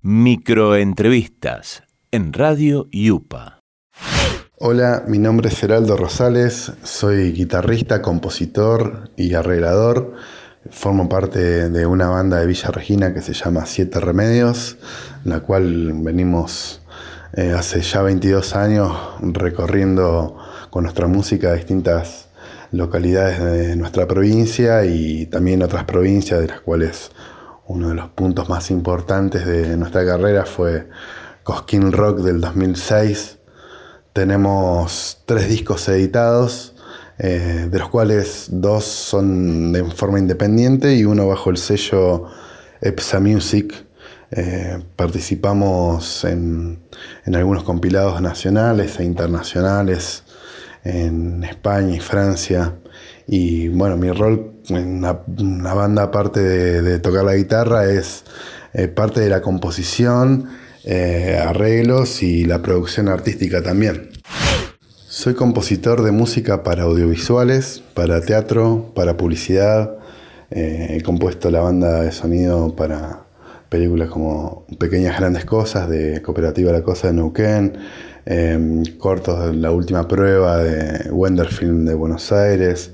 Microentrevistas en Radio Yupa. Hola, mi nombre es Heraldo Rosales, soy guitarrista, compositor y arreglador. Formo parte de una banda de Villa Regina que se llama Siete Remedios, la cual venimos eh, hace ya 22 años recorriendo con nuestra música distintas localidades de nuestra provincia y también otras provincias de las cuales uno de los puntos más importantes de nuestra carrera fue Cosquín Rock del 2006. Tenemos tres discos editados, eh, de los cuales dos son de forma independiente y uno bajo el sello EPSA Music. Eh, participamos en, en, algunos compilados nacionales e internacionales en España y Francia. Y bueno, mi rol en una, banda, aparte de, tocar la guitarra, es eh, parte de la composición, eh, arreglos y la producción artística también. Soy compositor de música para audiovisuales, para teatro, para publicidad. Eh, he compuesto la banda de sonido para películas como Pequeñas Grandes Cosas de Cooperativa La Cosa de Neuquén, cortos de La Última Prueba de Wenderfilm de Buenos Aires,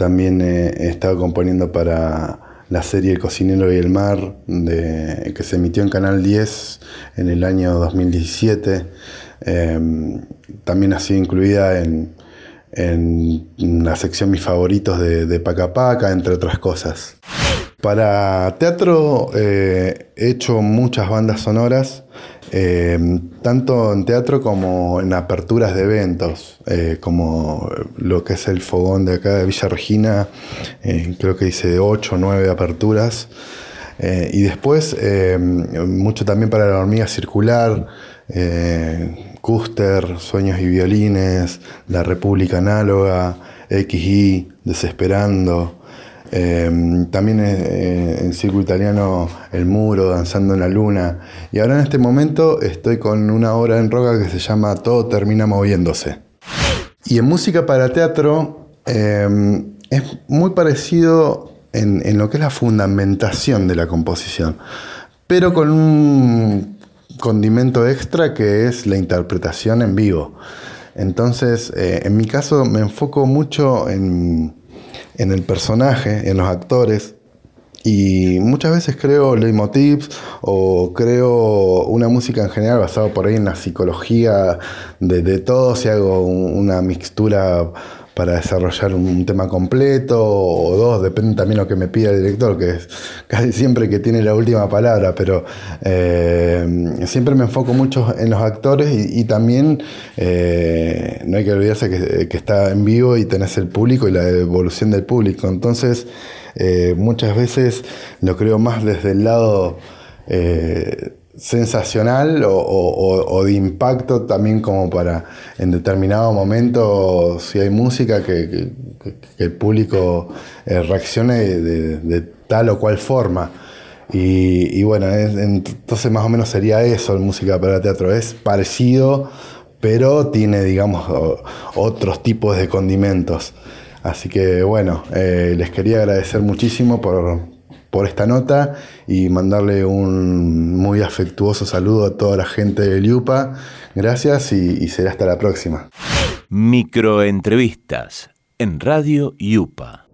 también he, estado componiendo para la serie El cocinero y el mar, que se emitió en Canal 10 en el año 2017. Em, también ha sido incluida en, la sección Mis favoritos de, de Paca Paca, entre otras cosas. Para teatro eh, he hecho muchas bandas sonoras. Em, tanto en teatro como en aperturas de eventos, eh, como lo que es el fogón de acá de Villa Regina, eh, creo que hice 8 o 9 aperturas. Eh, y después em, mucho también para la hormiga circular, Custer, Sueños y Violines, La República Análoga, XI, Desesperando. Em, también eh, en circo italiano El Muro, Danzando en la Luna. Y ahora en este momento estoy con una obra en roca que se llama Todo termina moviéndose. Y en música para teatro em, es muy parecido en, en, lo que es la fundamentación de la composición, pero con un condimento extra que es la interpretación en vivo. Entonces, eh, en mi caso me enfoco mucho en en el personaje, en los actores. Y muchas veces creo leitmotivs o creo una música en general basada por ahí en la psicología de, de todos y hago una mixtura para desarrollar un tema completo o dos, depende también lo que me pida el director, que es casi siempre que tiene la última palabra, pero eh, siempre me enfoco mucho en los actores y, también eh, no hay que olvidarse que, está en vivo y tenés el público y la evolución del público. Entonces, eh, muchas veces lo creo más desde el lado sensacional o, de impacto también como para en determinado momento si hay música que, el público eh, reaccione de, tal o cual forma. Y, bueno entonces más o menos sería eso la música para teatro. Es parecido pero tiene digamos otros tipos de condimentos. Así que bueno eh, les quería agradecer muchísimo por por esta nota y mandarle un muy afectuoso saludo a toda la gente de Liupa. Gracias y, será hasta la próxima. En Radio Yupa.